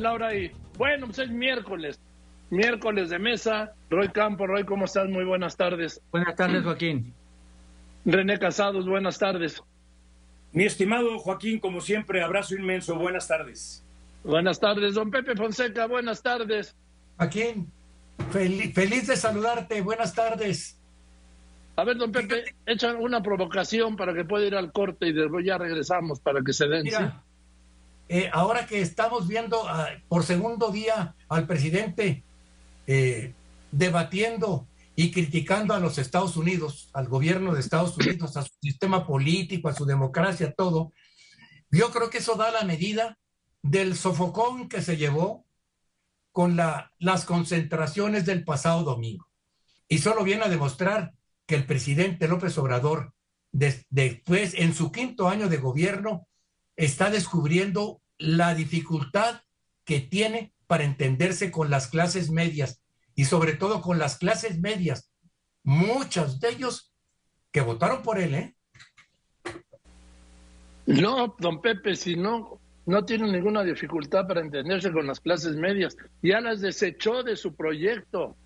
Laura y bueno, pues es miércoles, miércoles de mesa. Roy Campo, Roy, ¿cómo estás? Muy buenas tardes. Buenas tardes, Joaquín. René Casados, buenas tardes. Mi estimado Joaquín, como siempre, abrazo inmenso, buenas tardes. Buenas tardes, don Pepe Fonseca, buenas tardes. Joaquín, feliz de saludarte, buenas tardes. A ver, don Pepe, echan una provocación para que pueda ir al corte y después ya regresamos para que se den. Mira, eh, ahora que estamos viendo ah, por segundo día al presidente eh, debatiendo y criticando a los Estados Unidos, al gobierno de Estados Unidos, a su sistema político, a su democracia, todo, yo creo que eso da la medida del sofocón que se llevó con la, las concentraciones del pasado domingo. Y solo viene a demostrar que el presidente López Obrador, después, en su quinto año de gobierno, está descubriendo la dificultad que tiene para entenderse con las clases medias y sobre todo con las clases medias, muchos de ellos que votaron por él, ¿eh? No, don Pepe, si no, no tiene ninguna dificultad para entenderse con las clases medias, ya las desechó de su proyecto.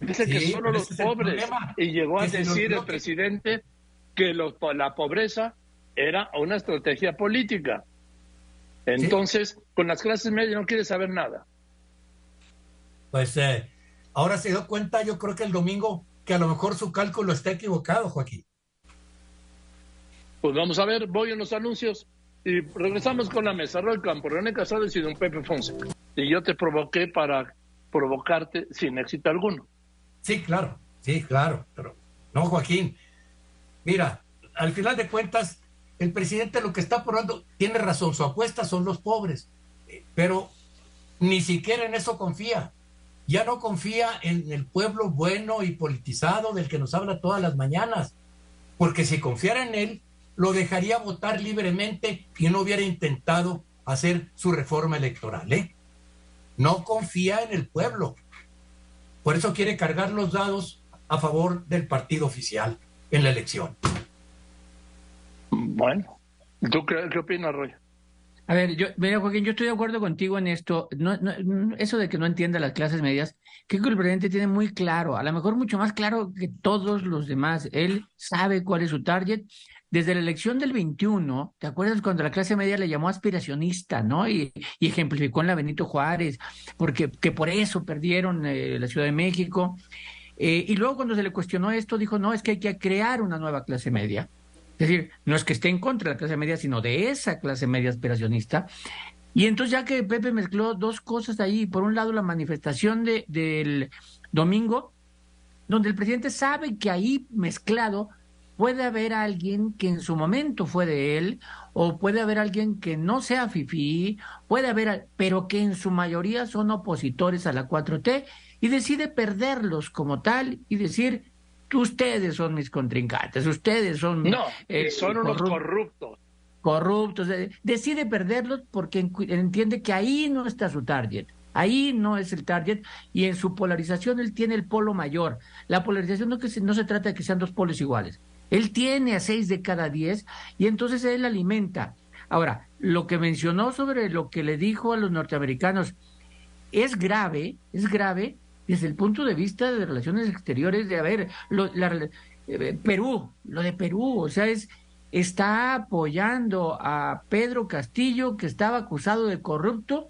Dice que solo los pobres. Y llegó a decir el presidente que la pobreza era una estrategia política. Entonces, con las clases medias no quiere saber nada. Pues eh, ahora se dio cuenta, yo creo que el domingo, que a lo mejor su cálculo está equivocado, Joaquín. Pues vamos a ver, voy en los anuncios y regresamos con la mesa. Roy Campo, René Casado y don Pepe Fonseca. Y yo te provoqué para provocarte sin éxito alguno. Sí, claro, sí, claro. Pero no, Joaquín. Mira, al final de cuentas, el presidente lo que está probando, tiene razón, su apuesta son los pobres, pero ni siquiera en eso confía. Ya no confía en el pueblo bueno y politizado del que nos habla todas las mañanas, porque si confiara en él, lo dejaría votar libremente y no hubiera intentado hacer su reforma electoral. ¿eh? No confía en el pueblo. Por eso quiere cargar los dados a favor del partido oficial en la elección. Bueno, ¿tú qué, opinas, Roy? A ver, yo, mira, Joaquín, yo estoy de acuerdo contigo en esto. No, eso de que no entienda las clases medias, que el presidente tiene muy claro, a lo mejor mucho más claro que todos los demás. Él sabe cuál es su target. Desde la elección del 21, ¿te acuerdas cuando la clase media le llamó aspiracionista, ¿no? Y, ejemplificó en la Benito Juárez, porque que por eso perdieron eh, la Ciudad de México. Eh, y luego cuando se le cuestionó esto, dijo, no, es que hay que crear una nueva clase media. Es decir, no es que esté en contra de la clase media, sino de esa clase media aspiracionista. Y entonces ya que Pepe mezcló dos cosas ahí, por un lado la manifestación de, del domingo, donde el presidente sabe que ahí mezclado puede haber alguien que en su momento fue de él, o puede haber alguien que no sea FIFI, puede haber, pero que en su mayoría son opositores a la 4T, y decide perderlos como tal y decir, ustedes son mis contrincantes, ustedes son... No, eh, son unos corruptos. Corruptos. Decide perderlos porque entiende que ahí no está su target. Ahí no es el target y en su polarización él tiene el polo mayor. La polarización no, que no se trata de que sean dos polos iguales. Él tiene a seis de cada diez y entonces él alimenta. Ahora, lo que mencionó sobre lo que le dijo a los norteamericanos es grave, es grave desde el punto de vista de relaciones exteriores, de haber, lo, eh, Perú, lo de Perú, o sea, es, está apoyando a Pedro Castillo, que estaba acusado de corrupto,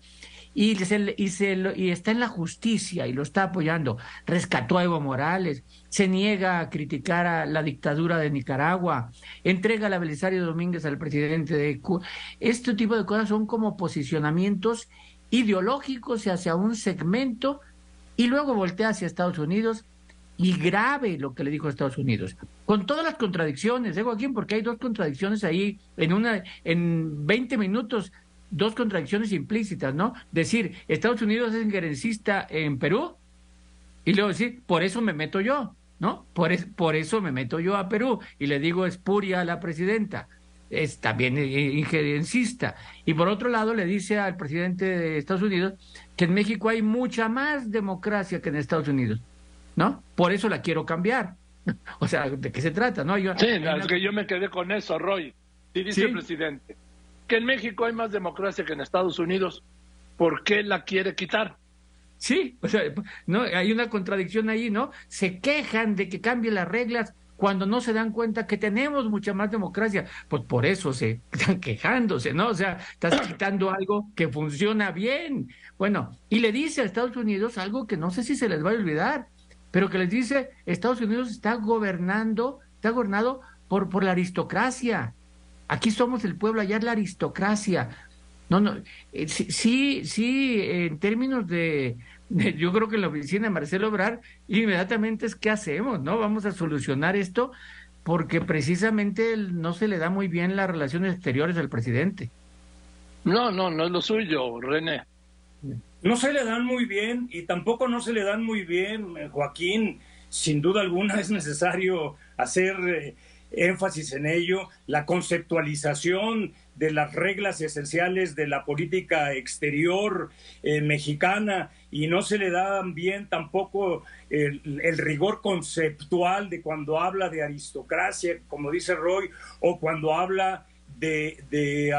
y, se, y, se, y está en la justicia y lo está apoyando. Rescató a Evo Morales, se niega a criticar a la dictadura de Nicaragua, entrega la Belisario Domínguez al presidente de Cuba. Este tipo de cosas son como posicionamientos ideológicos hacia un segmento y luego voltea hacia Estados Unidos y grave lo que le dijo a Estados Unidos, con todas las contradicciones, ¿eh, Joaquín? Porque hay dos contradicciones ahí en una en 20 minutos, dos contradicciones implícitas, ¿no? Decir, Estados Unidos es injerencista en Perú y luego decir, por eso me meto yo, ¿no? Por, por eso me meto yo a Perú y le digo espuria a la presidenta es también injerencista. Y por otro lado le dice al presidente de Estados Unidos que en México hay mucha más democracia que en Estados Unidos, ¿no? Por eso la quiero cambiar. o sea, ¿de qué se trata? ¿no? Yo, sí, es que yo me quedé con eso, Roy. Y dice el presidente que en México hay más democracia que en Estados Unidos. ¿por qué la quiere quitar? Sí, o sea, no, hay una contradicción ahí, ¿no? Se quejan de que cambie las reglas cuando no se dan cuenta que tenemos mucha más democracia. Pues por eso se están quejándose, ¿no? O sea, estás quitando algo que funciona bien. Bueno, y le dice a Estados Unidos algo que no sé si se les va a olvidar, pero que les dice, Estados Unidos está gobernando, está gobernado por, por la aristocracia. Aquí somos el pueblo, allá es la aristocracia. No, no, eh, sí, sí, en términos de, yo creo que la oficina de Marcelo Obrar, inmediatamente es qué hacemos, ¿no? Vamos a solucionar esto porque precisamente no se le da muy bien las relaciones exteriores al presidente. No, no, no es lo suyo, René. No se le dan muy bien y tampoco no se le dan muy bien, eh, Joaquín. Sin duda alguna es necesario hacer eh, énfasis en ello, la conceptualización de las reglas esenciales de la política exterior eh, mexicana y no se le da bien tampoco el, rigor conceptual de cuando habla de aristocracia, como dice Roy, o cuando habla de, de,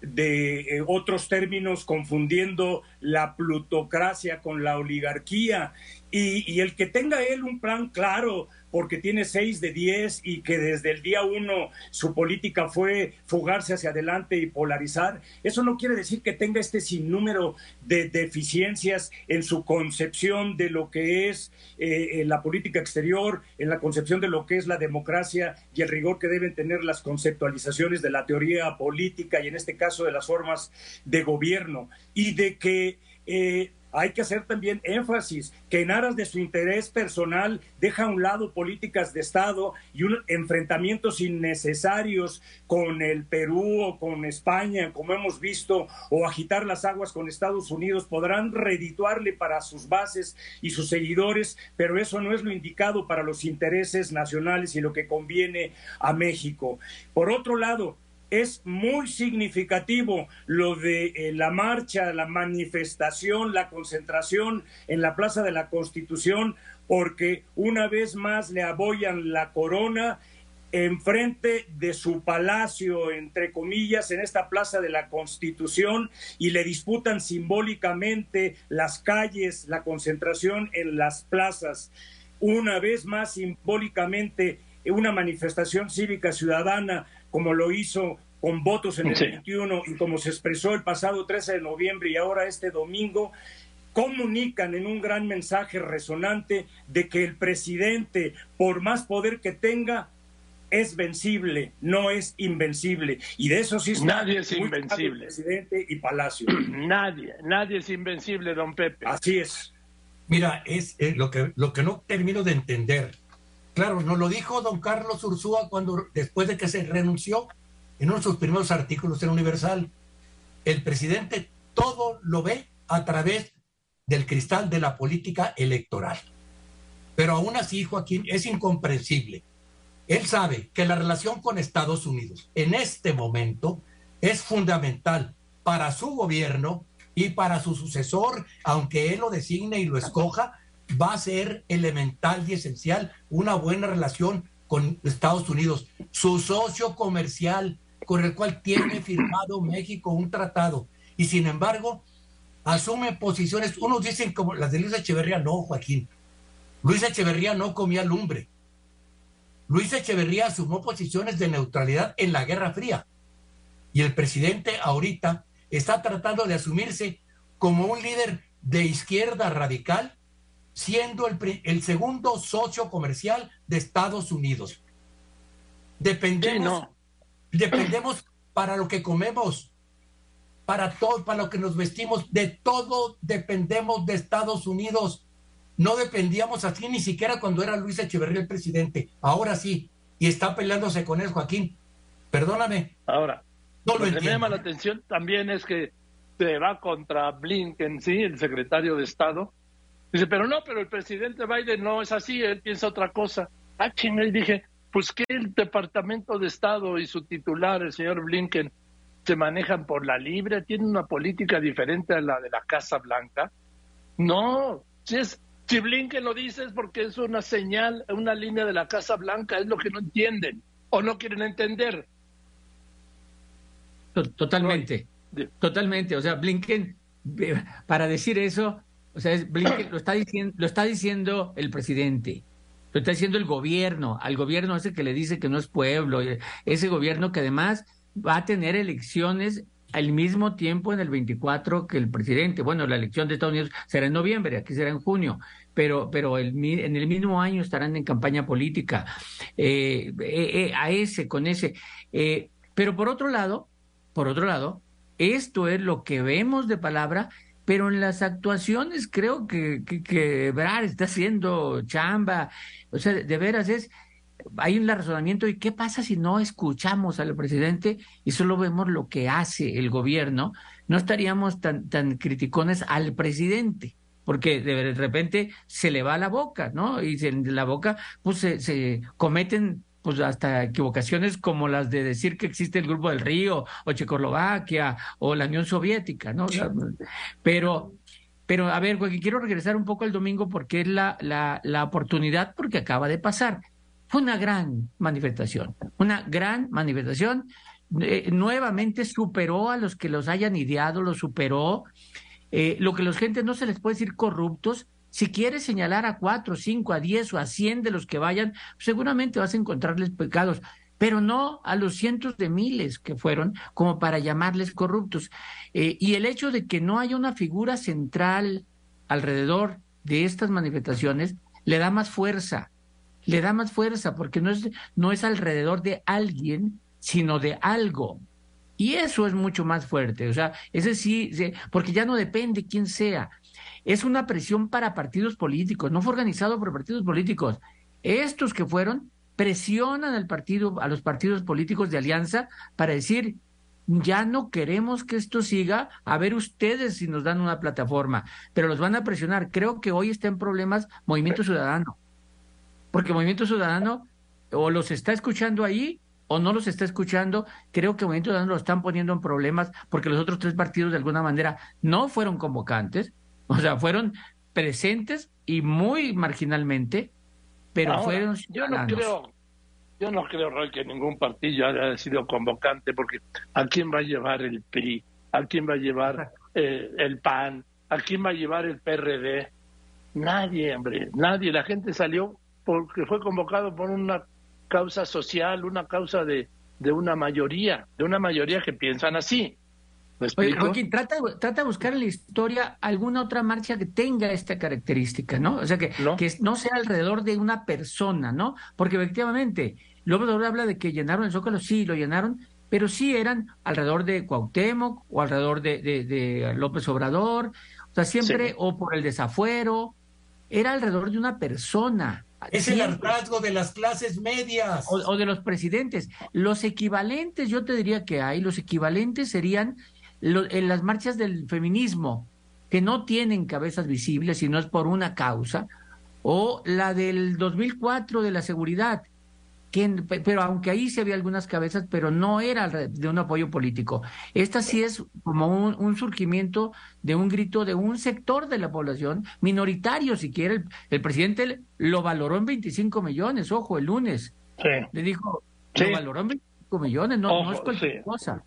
de eh, otros términos confundiendo la plutocracia con la oligarquía. Y el que tenga él un plan claro porque tiene seis de diez y que desde el día uno su política fue fugarse hacia adelante y polarizar, eso no quiere decir que tenga este sinnúmero de deficiencias en su concepción de lo que es eh, la política exterior, en la concepción de lo que es la democracia y el rigor que deben tener las conceptualizaciones de la teoría política y en este caso de las formas de gobierno. Y de que eh, hay que hacer también énfasis que en aras de su interés personal deja a un lado políticas de Estado y un, enfrentamientos innecesarios con el Perú o con España, como hemos visto, o agitar las aguas con Estados Unidos, podrán redituarle para sus bases y sus seguidores, pero eso no es lo indicado para los intereses nacionales y lo que conviene a México. Por otro lado, es muy significativo lo de eh, la marcha, la manifestación, la concentración en la Plaza de la Constitución, porque una vez más le aboyan la corona enfrente de su palacio, entre comillas, en esta Plaza de la Constitución y le disputan simbólicamente las calles, la concentración en las plazas. Una vez más, simbólicamente, una manifestación cívica ciudadana como lo hizo con votos en el 21 y como se expresó el pasado 13 de noviembre y ahora este domingo, comunican en un gran mensaje resonante de que el presidente, por más poder que tenga, es vencible, no es invencible. Y de eso sí está Nadie es invencible. presidente y Palacio. Nadie, nadie es invencible, don Pepe. Así es. Mira, es lo, que, lo que no termino de entender Claro, nos lo dijo don Carlos Ursúa cuando después de que se renunció en uno de sus primeros artículos en Universal. El presidente todo lo ve a través del cristal de la política electoral. Pero aún así, Joaquín, es incomprensible. Él sabe que la relación con Estados Unidos en este momento es fundamental para su gobierno y para su sucesor, aunque él lo designe y lo escoja, va a ser elemental y esencial una buena relación con Estados Unidos, su socio comercial con el cual tiene firmado México un tratado. Y sin embargo, asume posiciones, unos dicen como las de Luis Echeverría, no, Joaquín. Luis Echeverría no comía lumbre. Luis Echeverría asumió posiciones de neutralidad en la Guerra Fría. Y el presidente ahorita está tratando de asumirse como un líder de izquierda radical siendo el, segundo socio comercial de Estados Unidos. Dependemos, dependemos para lo que comemos, para todo, para lo que nos vestimos, de todo dependemos de Estados Unidos. No dependíamos así ni siquiera cuando era Luis Echeverría el presidente. Ahora sí, y está peleándose con él, Joaquín. Perdóname. Ahora, lo, que me llama la atención también es que se va contra Blinken, sí, el secretario de Estado, Dice, pero no, pero el presidente Biden no es así, él piensa otra cosa. Ah, ching, y dije, pues que el Departamento de Estado y su titular, el señor Blinken, se manejan por la libre, tienen una política diferente a la de la Casa Blanca. No, si es si Blinken lo dice es porque es una señal, una línea de la Casa Blanca, es lo que no entienden o no quieren entender. Totalmente, totalmente. O sea, Blinken para decir eso, o sea, lo está diciendo, lo está diciendo el presidente. Lo está diciendo el gobierno, al gobierno ese que le dice que no es pueblo, ese gobierno que además va a tener elecciones al mismo tiempo en el 24 que el presidente. Bueno, la elección de Estados Unidos será en noviembre, aquí será en junio, pero, pero en el mismo año estarán en campaña política. Eh, eh, eh, a ese, con ese. pero por otro lado, por otro lado, esto es lo que vemos de palabra, pero en las actuaciones creo que, que, que está haciendo chamba. O sea, de veras es, hay un razonamiento y qué pasa si no escuchamos al presidente y solo vemos lo que hace el gobierno, no estaríamos tan, tan criticones al presidente porque de repente se le va la boca, ¿no? Y en la boca pues se, se cometen pues hasta equivocaciones como las de decir que existe el Grupo del Río o Checoslovaquia o la Unión Soviética, ¿no? pero, pero a ver, quiero regresar un poco al domingo porque es la, la, la oportunidad porque acaba de pasar. Fue una gran manifestación, una gran manifestación. Eh, nuevamente superó a los que los hayan ideado, lo superó. Eh, lo que los gente no se les puede decir corruptos, si quieres señalar a cuatro, cinco, a diez o a cien de los que vayan, seguramente vas a encontrarles pecados, pero no a los cientos de miles que fueron como para llamarles corruptos. Eh, y el hecho de que no haya una figura central alrededor de estas manifestaciones le da más fuerza, le da más fuerza porque no es, no es alrededor de alguien, sino de algo. Y eso es mucho más fuerte, o sea, ese sí, porque ya no depende quién sea, es una presión para partidos políticos, no fue organizado por partidos políticos. Estos que fueron presionan al partido, a los partidos políticos de alianza para decir ya no queremos que esto siga, a ver ustedes si nos dan una plataforma, pero los van a presionar. Creo que hoy está en problemas Movimiento Ciudadano, porque Movimiento Ciudadano o los está escuchando ahí o no los está escuchando. Creo que Movimiento Ciudadano lo están poniendo en problemas porque los otros tres partidos de alguna manera no fueron convocantes o sea, fueron presentes y muy marginalmente, pero fueron Yo no creo, yo no creo, Roy, que ningún partido haya sido convocante, porque ¿a quién va a llevar el PRI? ¿A quién va a llevar eh, el PAN? ¿A quién va a llevar el PRD? Nadie, hombre, nadie. La gente salió porque fue convocado por una causa social, una causa de, de una mayoría, de una mayoría que piensan así. Oye, Joaquín, trata, trata de buscar en la historia alguna otra marcha que tenga esta característica, ¿no? O sea, que no, que no sea alrededor de una persona, ¿no? Porque efectivamente, López Obrador habla de que llenaron el Zócalo, sí, lo llenaron, pero sí eran alrededor de Cuauhtémoc o alrededor de, de, López Obrador, o sea, siempre, o por el desafuero, era alrededor de una persona. Es el hartazgo de las clases medias. O, o, de los presidentes. Los equivalentes, yo te diría que hay, los equivalentes serían en las marchas del feminismo, que no tienen cabezas visibles y no es por una causa, o la del 2004 de la seguridad, que, pero aunque ahí se había algunas cabezas, pero no era de un apoyo político. Esta sí es como un, surgimiento de un grito de un sector de la población, minoritario si quiere. El, presidente lo valoró en 25 millones, ojo, el lunes. Le dijo, lo valoró en 25 millones, no, no es cualquier cosa.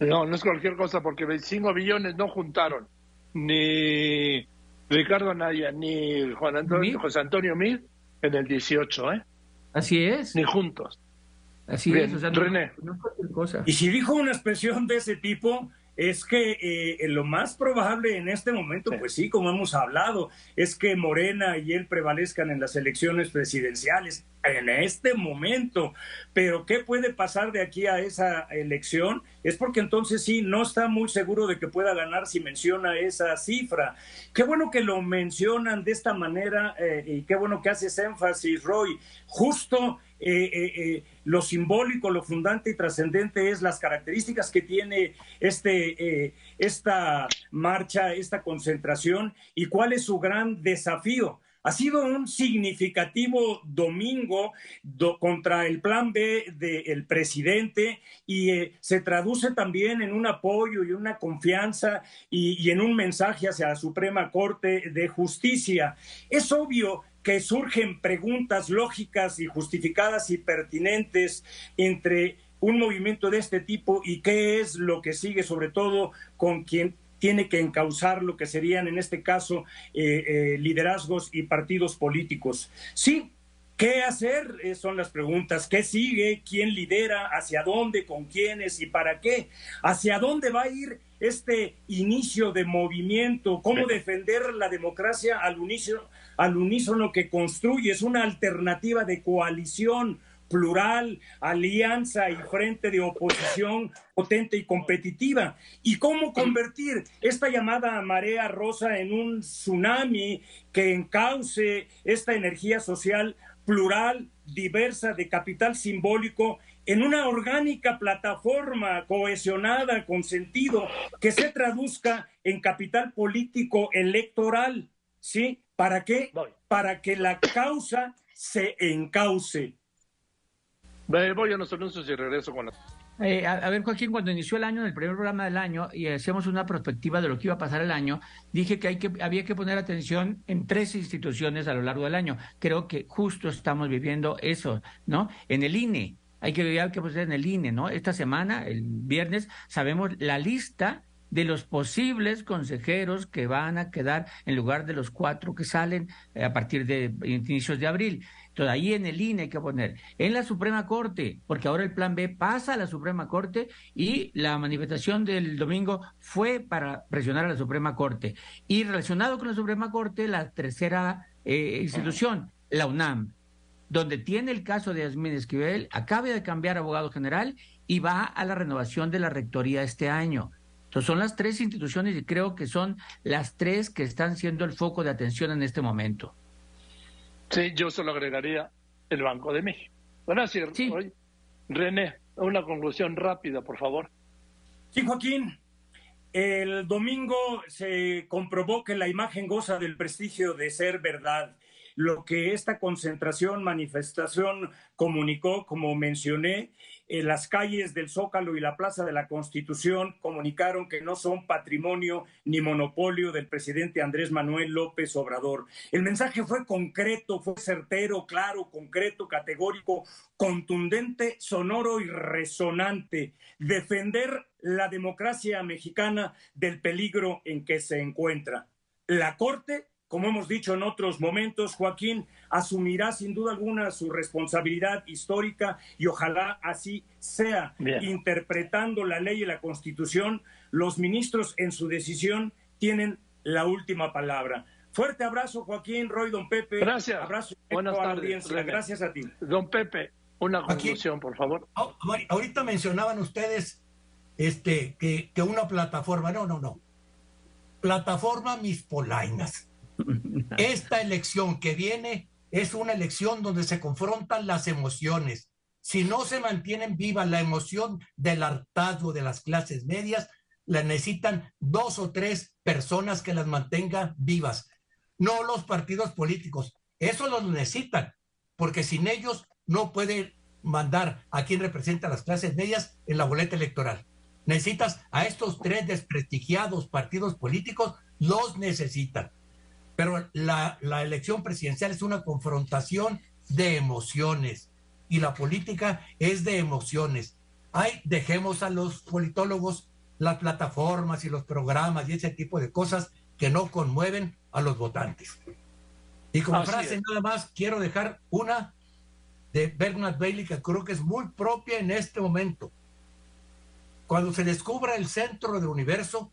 No, no es cualquier cosa, porque 25 billones no juntaron ni Ricardo Naya ni Juan Antonio, José Antonio Mil en el 18, ¿eh? Así es. Ni juntos. Así es. O sea, René. cosa. Y si dijo una expresión de ese tipo, es que eh, lo más probable en este momento, pues sí, como hemos hablado, es que Morena y él prevalezcan en las elecciones presidenciales en este momento. Pero ¿qué puede pasar de aquí a esa elección? Es porque entonces sí, no está muy seguro de que pueda ganar si menciona esa cifra. Qué bueno que lo mencionan de esta manera eh, y qué bueno que haces énfasis, Roy. Justo eh, eh, eh, lo simbólico, lo fundante y trascendente es las características que tiene este, esta marcha, esta concentración y cuál es su gran desafío. Ha sido un significativo domingo contra el plan B del presidente y se traduce también en un apoyo y una confianza y, y en un mensaje hacia la Suprema Corte de Justicia. Es obvio que surgen preguntas lógicas y justificadas y pertinentes entre un movimiento de este tipo y qué es lo que sigue, sobre todo con quien tiene que encauzar lo que serían, en este caso, eh, eh, liderazgos y partidos políticos. Sí, ¿Qué hacer? Eh, son las preguntas. ¿Qué sigue? ¿Quién lidera? ¿Hacia dónde? ¿Con quiénes? ¿Y para qué? ¿Hacia dónde va a ir este inicio de movimiento? ¿Cómo defender la democracia al unísono, al unísono que construye? Es una alternativa de coalición plural, alianza y frente de oposición potente y competitiva. ¿Y cómo convertir esta llamada marea rosa en un tsunami que encauce esta energía social plural, diversa, de capital simbólico, en una orgánica plataforma cohesionada, con sentido, que se traduzca en capital político electoral, ¿sí? ¿Para qué? Para que la causa se encauce. Voy a los anuncios y regreso con la... Eh, a, ver, Joaquín, cuando inició el año, en el primer programa del año, y hacíamos una perspectiva de lo que iba a pasar el año, dije que, hay que había que poner atención en tres instituciones a lo largo del año. Creo que justo estamos viviendo eso, ¿no? En el INE, hay que ver qué pasa en el INE, ¿no? Esta semana, el viernes, sabemos la lista de los posibles consejeros que van a quedar en lugar de los cuatro que salen eh, a partir de inicios de abril. Entonces, ahí en el INE hay que poner, en la Suprema Corte, porque ahora el plan B pasa a la Suprema Corte y la manifestación del domingo fue para presionar a la Suprema Corte. Y relacionado con la Suprema Corte, la tercera eh, institución, la UNAM, donde tiene el caso de Yasmín Esquivel, acaba de cambiar abogado general y va a la renovación de la rectoría este año. Entonces son las tres instituciones y creo que son las tres que están siendo el foco de atención en este momento. Sí, yo solo agregaría el Banco de México. Bueno, sí. René, una conclusión rápida, por favor. Sí, Joaquín. El domingo se comprobó que la imagen goza del prestigio de ser verdad. Lo que esta concentración, manifestación comunicó, como mencioné, en las calles del Zócalo y la Plaza de la Constitución comunicaron que no son patrimonio ni monopolio del presidente Andrés Manuel López Obrador. El mensaje fue concreto, fue certero, claro, concreto, categórico, contundente, sonoro y resonante. Defender la democracia mexicana del peligro en que se encuentra. La Corte como hemos dicho en otros momentos, Joaquín asumirá sin duda alguna su responsabilidad histórica y ojalá así sea. Interpretando la ley y la constitución, los ministros en su decisión tienen la última palabra. Fuerte abrazo, Joaquín, Roy, don Pepe. Gracias. Abrazo Buenas tardes. Gracias a ti. Don Pepe, una conclusión, por favor. Ahorita mencionaban ustedes este, que, que una plataforma. No, no, no. Plataforma Mis Polainas esta elección que viene es una elección donde se confrontan las emociones. Si no se mantienen viva la emoción del hartazgo de las clases medias, la necesitan dos o tres personas que las mantengan vivas, no los partidos políticos. Eso los necesitan, porque sin ellos no puede mandar a quien representa a las clases medias en la boleta electoral. Necesitas a estos tres desprestigiados partidos políticos, los necesitan. Pero la, elección presidencial es una confrontación de emociones y la política es de emociones. Ay, dejemos a los politólogos las plataformas y los programas y ese tipo de cosas que no conmueven a los votantes. Y como frase nada más quiero dejar una de Bernard Bailey que creo que es muy propia en este momento. Cuando se descubra el centro del universo,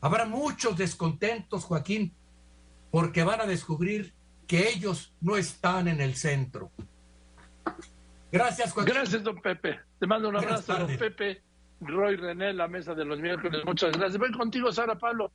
habrá muchos descontentos, Joaquín, porque van a descubrir que ellos no están en el centro. Gracias, Juan. Gracias, don Pepe. Te mando un abrazo, don Pepe. Roy René, la mesa de los miércoles. Muchas gracias. Voy contigo, Sara Pablo.